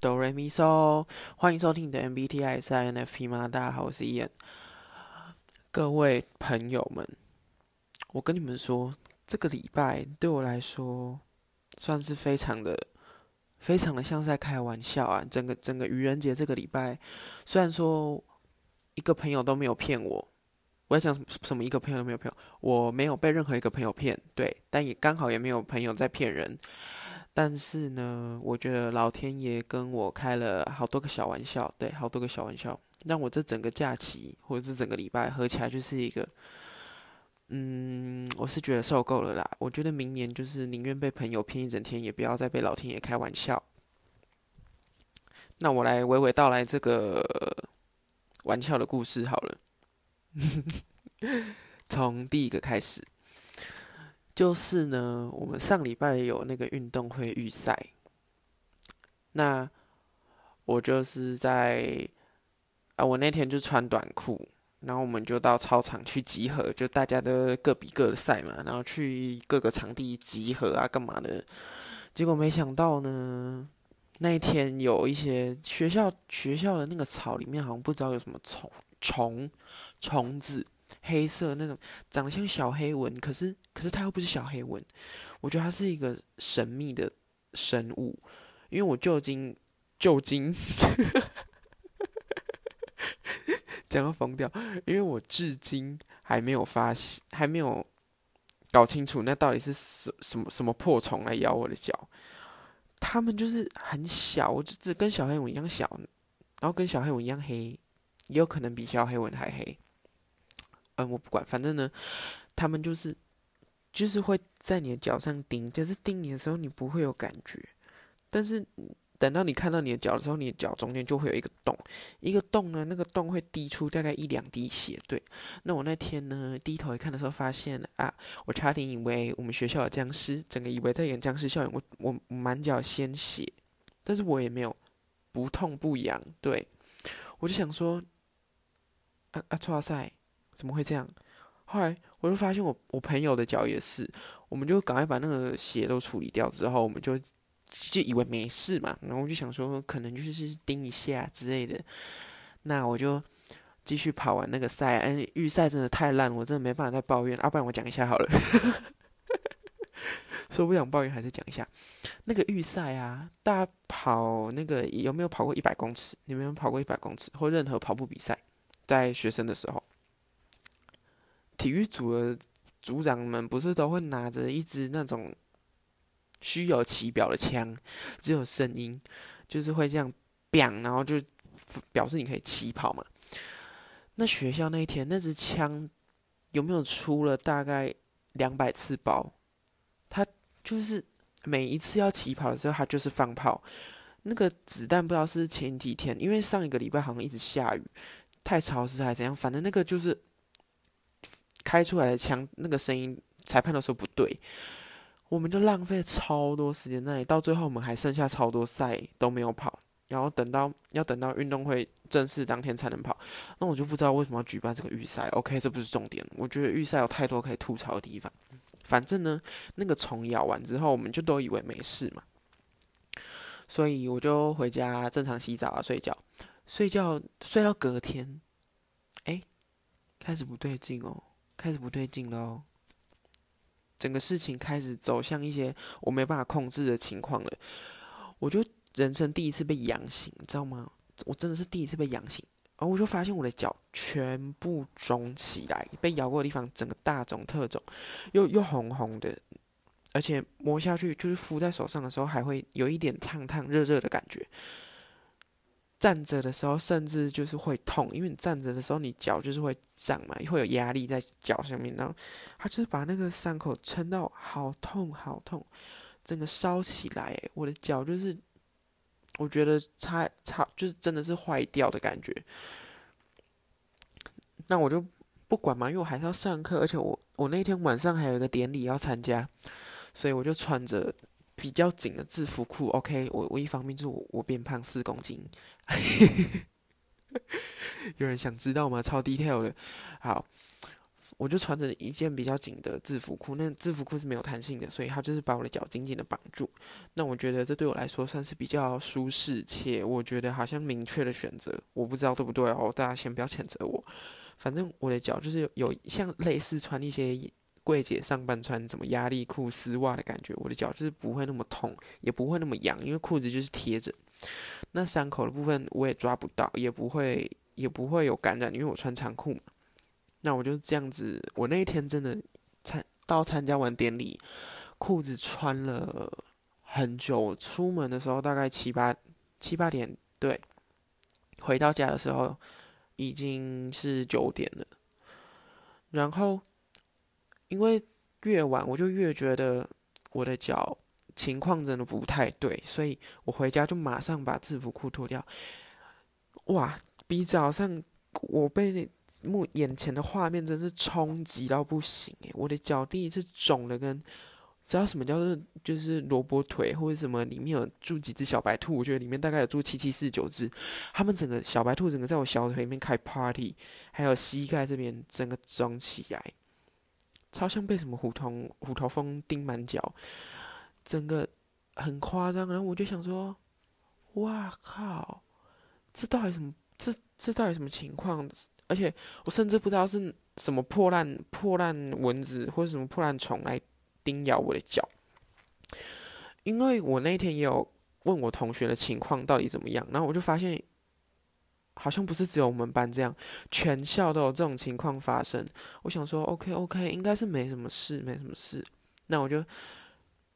哆瑞咪嗦，欢迎收听你的 MBTI 是 INFP 吗？大家好，我是伊恩。各位朋友们，我跟你们说，这个礼拜对我来说算是非常的、非常的像在开玩笑啊！整个整个愚人节这个礼拜，虽然说一个朋友都没有骗我，我在讲什么？一个朋友都没有骗我，我没有被任何一个朋友骗，对，但也刚好也没有朋友在骗人。但是呢，我觉得老天爷跟我开了好多个小玩笑，对，好多个小玩笑，让我这整个假期或者是整个礼拜合起来就是一个，嗯，我是觉得受够了啦。我觉得明年就是宁愿被朋友骗一整天，也不要再被老天爷开玩笑。那我来娓娓道来这个玩笑的故事好了，从第一个开始。就是呢，我们上礼拜有那个运动会预赛，那我就是在啊，我那天就穿短裤，然后我们就到操场去集合，就大家都各比各的赛嘛，然后去各个场地集合啊，干嘛的？结果没想到呢，那一天有一些学校学校的那个草里面好像不知道有什么虫虫虫子。黑色那种长得像小黑蚊，可是可是它又不是小黑蚊，我觉得它是一个神秘的生物，因为我就经就今将要疯掉，因为我至今还没有发现，还没有搞清楚那到底是什什么什么破虫来咬我的脚，它们就是很小，就只跟小黑蚊一样小，然后跟小黑蚊一样黑，也有可能比小黑蚊还黑。嗯，我不管，反正呢，他们就是就是会在你的脚上钉，就是钉你的时候，你不会有感觉，但是等到你看到你的脚的时候，你的脚中间就会有一个洞，一个洞呢，那个洞会滴出大概一两滴血。对，那我那天呢低头一看的时候，发现啊，我差点以为我们学校的僵尸，整个以为在演僵尸校园，我我满脚鲜血，但是我也没有不痛不痒。对，我就想说，啊啊，哇塞！怎么会这样？后来我就发现我我朋友的脚也是，我们就赶快把那个血都处理掉之后，我们就就以为没事嘛，然后我就想说可能就是叮一下之类的。那我就继续跑完那个赛，哎，预赛真的太烂，我真的没办法再抱怨。要不然我讲一下好了，说不想抱怨还是讲一下那个预赛啊。大家跑那个有没有跑过一百公尺？你们有跑过一百公尺或任何跑步比赛？在学生的时候。体育组的组长们不是都会拿着一支那种虚有其表的枪，只有声音，就是会这样 bang，然后就表示你可以起跑嘛。那学校那一天那支枪有没有出了大概两百次包？他就是每一次要起跑的时候，他就是放炮。那个子弹不知道是前几天，因为上一个礼拜好像一直下雨，太潮湿还是怎样，反正那个就是。开出来的枪那个声音，裁判都说不对，我们就浪费超多时间那里，到最后我们还剩下超多赛都没有跑，然后等到要等到运动会正式当天才能跑，那我就不知道为什么要举办这个预赛。OK，这不是重点，我觉得预赛有太多可以吐槽的地方。反正呢，那个虫咬完之后，我们就都以为没事嘛，所以我就回家正常洗澡啊，睡觉，睡觉睡到隔天，哎，开始不对劲哦。开始不对劲喽，整个事情开始走向一些我没办法控制的情况了。我就人生第一次被痒醒，你知道吗？我真的是第一次被痒醒，然后我就发现我的脚全部肿起来，被咬过的地方整个大肿特肿，又又红红的，而且摸下去就是敷在手上的时候还会有一点烫烫热热的感觉。站着的时候，甚至就是会痛，因为你站着的时候，你脚就是会胀嘛，会有压力在脚上面，然后他就是把那个伤口撑到好痛好痛，整个烧起来，我的脚就是，我觉得差差就是真的是坏掉的感觉。那我就不管嘛，因为我还是要上课，而且我我那天晚上还有一个典礼要参加，所以我就穿着。比较紧的制服裤，OK，我我一方面就是我我变胖四公斤，有人想知道吗？超 detail 的，好，我就穿着一件比较紧的制服裤，那制服裤是没有弹性的，所以它就是把我的脚紧紧的绑住。那我觉得这对我来说算是比较舒适，且我觉得好像明确的选择。我不知道对不对哦，大家先不要谴责我。反正我的脚就是有像类似穿一些柜姐上班穿什么压力裤、丝袜的感觉，我的脚就是不会那么痛，也不会那么痒，因为裤子就是贴着。那伤口的部分我也抓不到，也不会也不会有感染，因为我穿长裤嘛。那我就这样子，我那一天真的参到参加完典礼，裤子穿了很久。出门的时候大概七八七八点，对，回到家的时候已经是九点了。然后因为越晚，我就越觉得我的脚情况真的不太对，所以我回家就马上把制服裤脱掉。哇，比早上我被那。目眼前的画面真是冲击到不行诶，我的脚第一次肿的跟，知道什么叫做就是萝卜腿或者什么里面有住几只小白兔，我觉得里面大概有住七七四九只，他们整个小白兔整个在我小腿里面开 party，还有膝盖这边整个肿起来，超像被什么虎头虎头蜂叮满脚，整个很夸张，然后我就想说，哇靠，这到底什么？这这到底什么情况？而且我甚至不知道是什么破烂破烂蚊子或者什么破烂虫来叮咬我的脚，因为我那天也有问我同学的情况到底怎么样，然后我就发现好像不是只有我们班这样，全校都有这种情况发生。我想说，OK OK，应该是没什么事，没什么事。那我就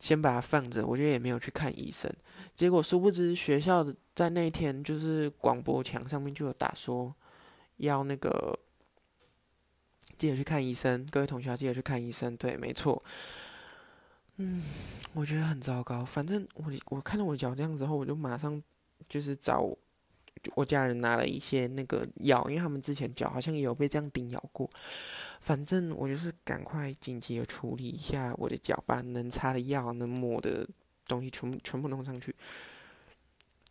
先把它放着，我觉得也没有去看医生。结果殊不知学校的在那一天就是广播墙上面就有打说。要那个记得去看医生，各位同学要记得去看医生。对，没错。嗯，我觉得很糟糕。反正我我看到我脚这样之后，我就马上就是找我家人拿了一些那个药，因为他们之前脚好像也有被这样叮咬过。反正我就是赶快紧急的处理一下我的脚，把能擦的药、能抹的东西全部全部弄上去，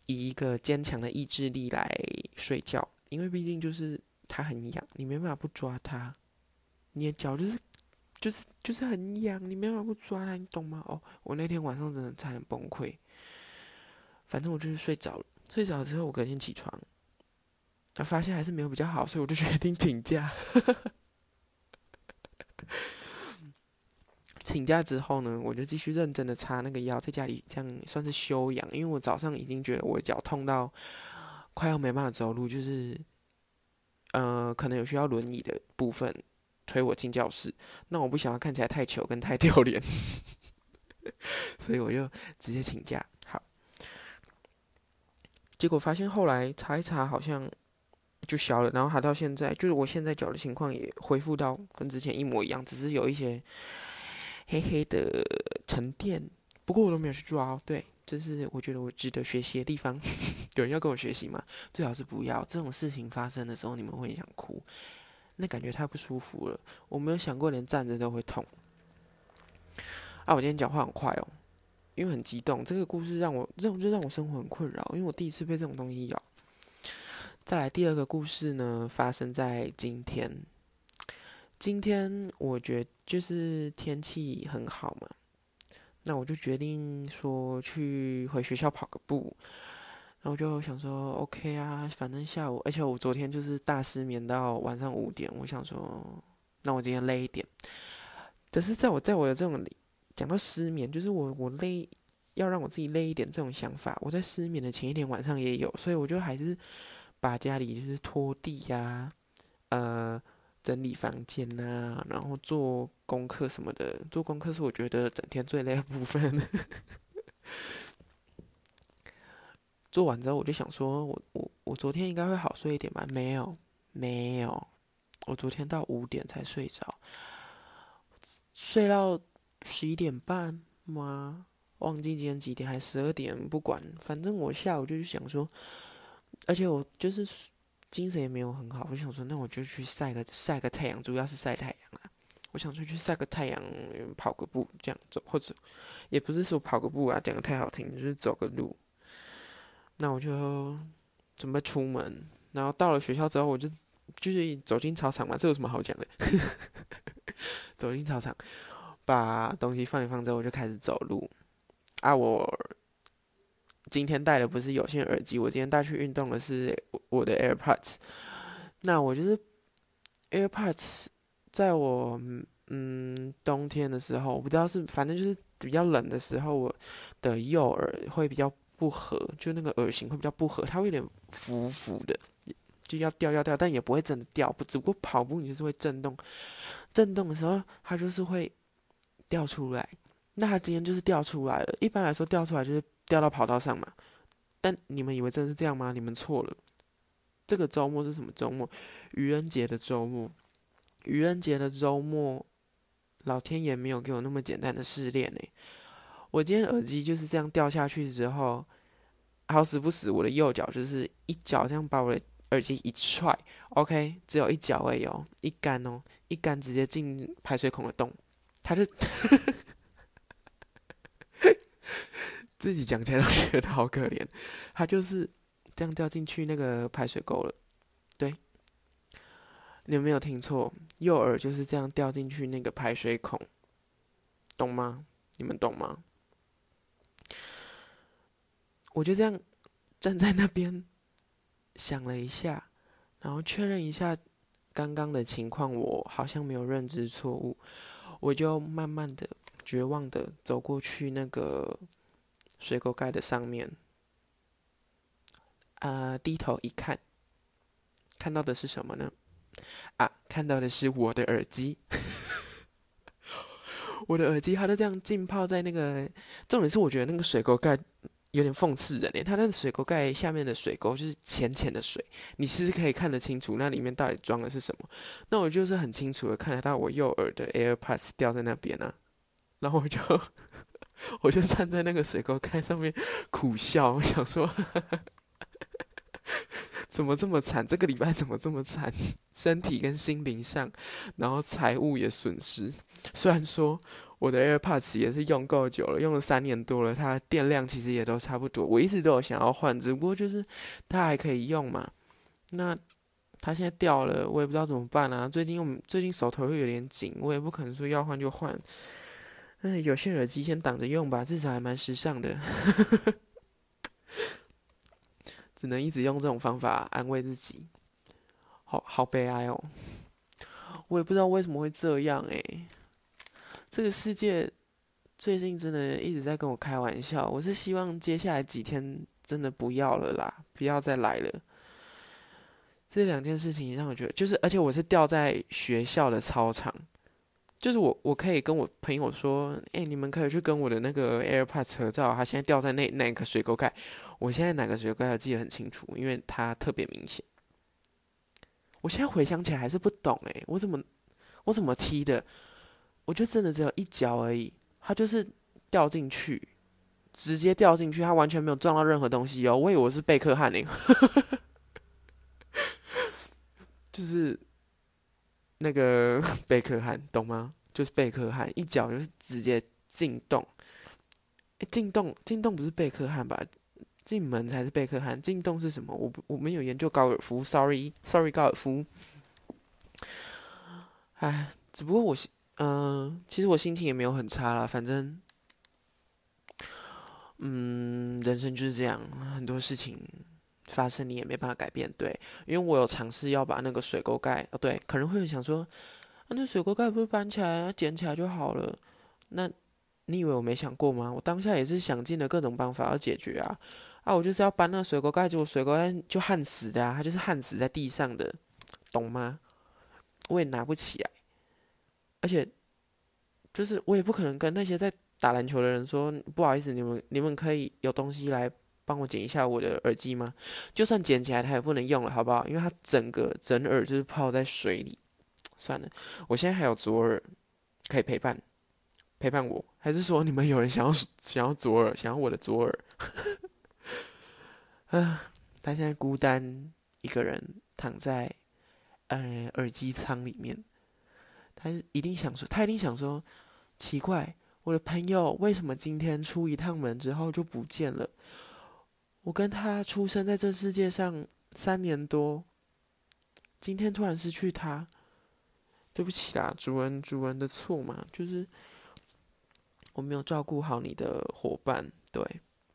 以一个坚强的意志力来睡觉。因为毕竟就是它很痒，你没办法不抓它。你的脚就是就是就是很痒，你没办法不抓它，你懂吗？哦，我那天晚上真的差点崩溃。反正我就是睡着了，睡着之后我隔天起床，他发现还是没有比较好，所以我就决定请假。请假之后呢，我就继续认真的擦那个药，在家里这样算是休养，因为我早上已经觉得我脚痛到。快要没办法走路，就是，呃，可能有需要轮椅的部分推我进教室。那我不想要看起来太糗跟太丢脸，所以我就直接请假。结果发现后来查一查，好像就消了。然后还到现在，就是我现在脚的情况也恢复到跟之前一模一样，只是有一些黑黑的沉淀。不过我都没有去抓，对。这是我觉得我值得学习的地方。有人要跟我学习吗？最好是不要。这种事情发生的时候，你们会想哭，那感觉太不舒服了。我没有想过连站着都会痛。啊，我今天讲话很快哦，因为很激动。这个故事让我，这种就让我生活很困扰，因为我第一次被这种东西咬。再来第二个故事呢，发生在今天。今天我觉就是天气很好嘛。那我就决定说去回学校跑个步，然后就想说 OK 啊，反正下午，而且我昨天就是大失眠到晚上五点，我想说，那我今天累一点。可是在我在我的这种讲到失眠，就是我我累要让我自己累一点这种想法，我在失眠的前一天晚上也有，所以我就还是把家里就是拖地呀，呃。整理房间呐，然后做功课什么的。做功课是我觉得整天最累的部分。做完之后，我就想说，我我我昨天应该会好睡一点吧？没有，没有。我昨天到五点才睡着，睡到十一点半吗？忘记今天几点，还十二点？不管，反正我下午就是想说，而且我就是。精神也没有很好，我想说，那我就去晒个晒个太阳，主要是晒太阳啦。我想说去晒个太阳，跑个步这样走，或者也不是说跑个步啊，讲的太好听，就是走个路。那我就准备出门，然后到了学校之后，我就就是走进操场嘛，这有什么好讲的？走进操场，把东西放一放之后，我就开始走路。啊，我今天戴的不是有线耳机，我今天带去运动的是我的 AirPods。那我就是 AirPods，在我嗯冬天的时候，我不知道是反正就是比较冷的时候，我的右耳会比较不合，就那个耳型会比较不合，它会有点浮浮的。就要掉要掉，但也不会真的掉，不只不过跑步你就是会震动，震动的时候它就是会掉出来。那他今天就是掉出来了。一般来说掉出来就是掉到跑道上嘛。但你们以为真的是这样吗？你们错了。这个周末是什么周末？愚人节的周末。愚人节的周末，老天爷没有给我那么简单的试炼呢。我今天耳机就是这样掉下去之后，好死不死，我的右脚就是一脚这样把我的。耳机一踹，OK，只有一脚而已哦，一杆哦，一杆直接进排水孔的洞，他就 自己讲起来都觉得好可怜，他就是这样掉进去那个排水沟了，对，你有没有听错，右耳就是这样掉进去那个排水孔，懂吗？你们懂吗？我就这样站在那边。想了一下，然后确认一下刚刚的情况，我好像没有认知错误，我就慢慢的、绝望的走过去那个水沟盖的上面，啊，低头一看，看到的是什么呢？啊，看到的是我的耳机，我的耳机，它都这样浸泡在那个，重点是我觉得那个水沟盖。有点讽刺人嘞，它那个水沟盖下面的水沟就是浅浅的水，你其实可以看得清楚那里面到底装的是什么。那我就是很清楚的看得到我右耳的 AirPods 掉在那边啊，然后我就 我就站在那个水沟盖上面苦笑，我想说 怎么这么惨？这个礼拜怎么这么惨？身体跟心灵上，然后财务也损失。虽然说。我的 AirPods 也是用够久了，用了三年多了，它电量其实也都差不多。我一直都有想要换，只不过就是它还可以用嘛。那它现在掉了，我也不知道怎么办啊。最近用最近手头又有点紧，我也不可能说要换就换。嗯，有线耳机先挡着用吧，至少还蛮时尚的。只能一直用这种方法安慰自己，好好悲哀哦。我也不知道为什么会这样诶。这个世界最近真的一直在跟我开玩笑，我是希望接下来几天真的不要了啦，不要再来了。这两件事情让我觉得，就是而且我是掉在学校的操场，就是我我可以跟我朋友说，哎，你们可以去跟我的那个 AirPods 合照，它现在掉在那那个水沟盖，我现在哪个水沟盖记得很清楚，因为它特别明显。我现在回想起来还是不懂哎，我怎么我怎么踢的？我觉得真的只有一脚而已，他就是掉进去，直接掉进去，他完全没有撞到任何东西哦。我以为我是贝克汉呢，就是那个 贝克汉，懂吗？就是贝克汉，一脚就是直接进洞。哎，进洞，进洞不是贝克汉吧？进门才是贝克汉，进洞是什么？我我没有研究高尔夫，sorry，sorry，高尔夫。哎，只不过我。嗯，其实我心情也没有很差啦，反正，嗯，人生就是这样，很多事情发生你也没办法改变，对。因为我有尝试要把那个水沟盖，哦，对，可能会有想说，啊，那水沟盖不是搬起来、捡起来就好了？那你以为我没想过吗？我当下也是想尽了各种办法要解决啊，啊，我就是要搬那水沟盖，结果水沟盖就焊死的啊，它就是焊死在地上的，懂吗？我也拿不起来。而且，就是我也不可能跟那些在打篮球的人说不好意思，你们你们可以有东西来帮我捡一下我的耳机吗？就算捡起来，它也不能用了，好不好？因为它整个整耳就是泡在水里。算了，我现在还有左耳可以陪伴陪伴我，还是说你们有人想要想要左耳，想要我的左耳？啊，他现在孤单一个人躺在呃耳机舱里面。他一定想说，他一定想说，奇怪，我的朋友为什么今天出一趟门之后就不见了？我跟他出生在这世界上三年多，今天突然失去他，对不起啦，主人，主人的错嘛，就是我没有照顾好你的伙伴，对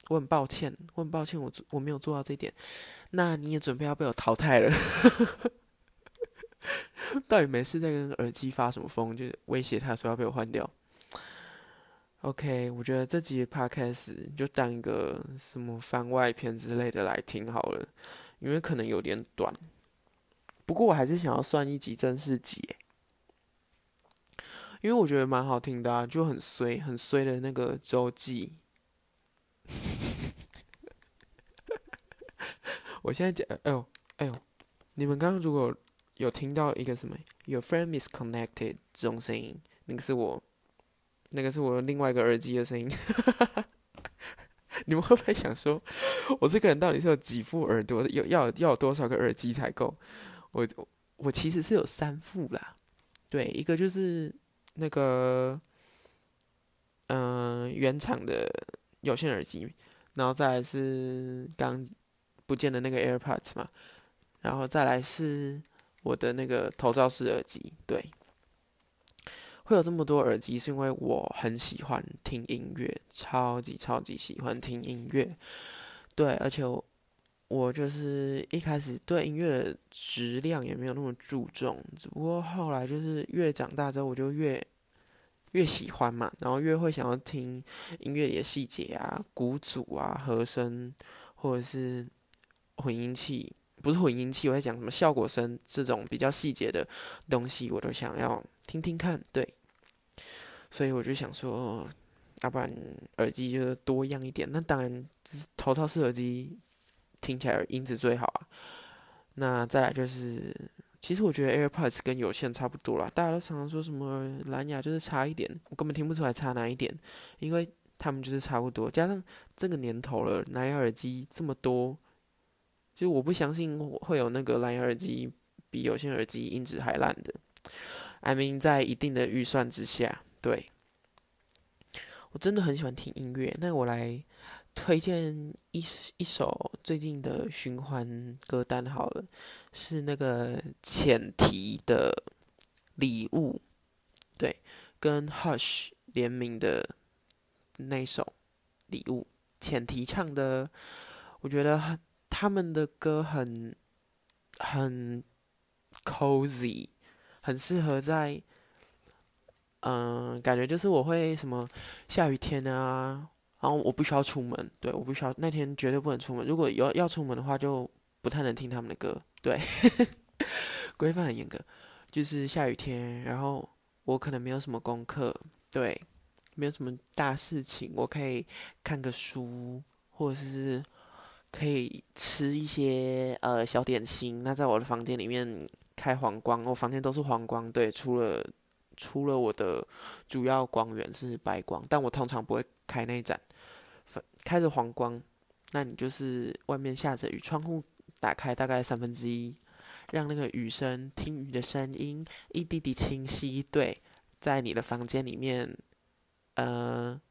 我很抱歉，我很抱歉，我我没有做到这一点。那你也准备要被我淘汰了？到底没事在跟耳机发什么疯？就威胁他说要被我换掉。OK，我觉得这集 Podcast 就当一个什么番外篇之类的来听好了，因为可能有点短。不过我还是想要算一集正式集，因为我觉得蛮好听的啊，就很衰很衰的那个周记。我现在讲，哎呦哎呦，你们刚刚如果有听到一个什么 “Your friend is connected 这种声音，那个是我，那个是我另外一个耳机的声音。你们会不会想说，我这个人到底是有几副耳朵？有要要多少个耳机才够？我我其实是有三副啦，对，一个就是那个嗯原厂的有线耳机，然后再来是刚不见的那个 AirPods 嘛，然后再来是我的那个头罩式耳机，对，会有这么多耳机是因为我很喜欢听音乐，超级超级喜欢听音乐，对，而且我。就是一开始对音乐的质量也没有那么注重，只不过后来就是越长大之后，我就越越喜欢嘛，然后越会想要听音乐里的细节啊、鼓组啊、和声，或者是混音器，不是混音器，我在讲什么效果声这种比较细节的东西，我都想要听听看。对，所以我就想说，要不然耳机就多样一点。那当然，头套式耳机。听起来音质最好啊，那再来就是，其实我觉得 AirPods 跟有线差不多啦。大家都常常说什么蓝牙就是差一点，我根本听不出来差哪一点，因为他们就是差不多。加上这个年头了，蓝牙耳机这么多，就我不相信会有那个蓝牙耳机比有线耳机音质还烂的。I mean，在一定的预算之下，对，我真的很喜欢听音乐。那我来。推荐一一首最近的循环歌单好了，是那个浅提的礼物，对，跟 Hush 联名的那首礼物，浅提唱的，我觉得很他们的歌很很 cozy，很适合在，嗯，感觉就是我会什么下雨天啊。然后我不需要出门，对，我不需要那天绝对不能出门。如果有要出门的话，就不太能听他们的歌，对，规范很严格。就是下雨天，然后我可能没有什么功课，对，没有什么大事情，我可以看个书，或者是可以吃一些呃小点心。那在我的房间里面开黄光，我房间都是黄光，对，除了除了我的主要光源是白光，但我通常不会开那一盏。开着黄光，那你就是外面下着雨，窗户打开大概三分之一，让那个雨声听雨的声音一滴滴清晰。对，在你的房间里面，呃，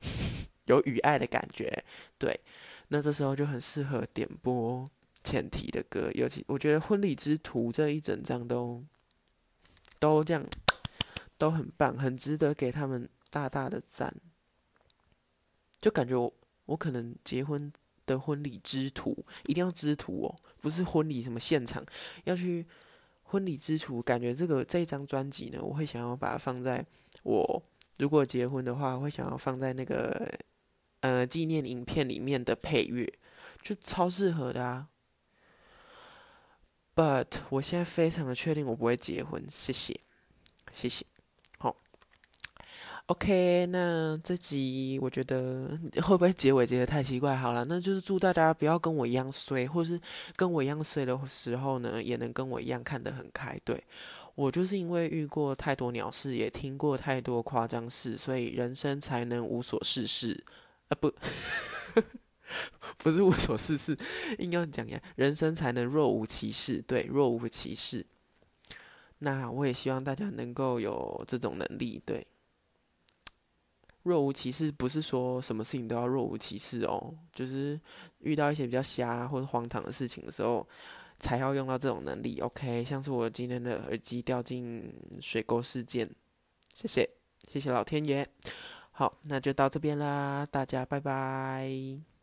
有雨爱的感觉。对，那这时候就很适合点播前提的歌，尤其我觉得《婚礼之图》这一整张都都这样，都很棒，很值得给他们大大的赞。就感觉我我可能结婚的婚礼之图一定要之图哦，不是婚礼什么现场要去婚礼之图，感觉这个这一张专辑呢，我会想要把它放在我如果结婚的话，会想要放在那个呃纪念影片里面的配乐，就超适合的啊。But 我现在非常的确定我不会结婚，谢谢，谢谢。好 OK，那这集我觉得 会不会结尾结的太奇怪？好了，那就是祝大家不要跟我一样衰，或是跟我一样衰的时候呢，也能跟我一样看得很开。对我就是因为遇过太多鸟事，也听过太多夸张事，所以人生才能无所事事。不，不是无所事事，应该讲呀，人生才能若无其事。对，若无其事。那我也希望大家能够有这种能力。对，若无其事，不是说什么事情都要若无其事哦，就是遇到一些比较瞎或者荒唐的事情的时候，才要用到这种能力。OK，像是我今天的耳机掉进水沟事件，谢谢，谢谢老天爷。好那就到这边啦大家拜拜。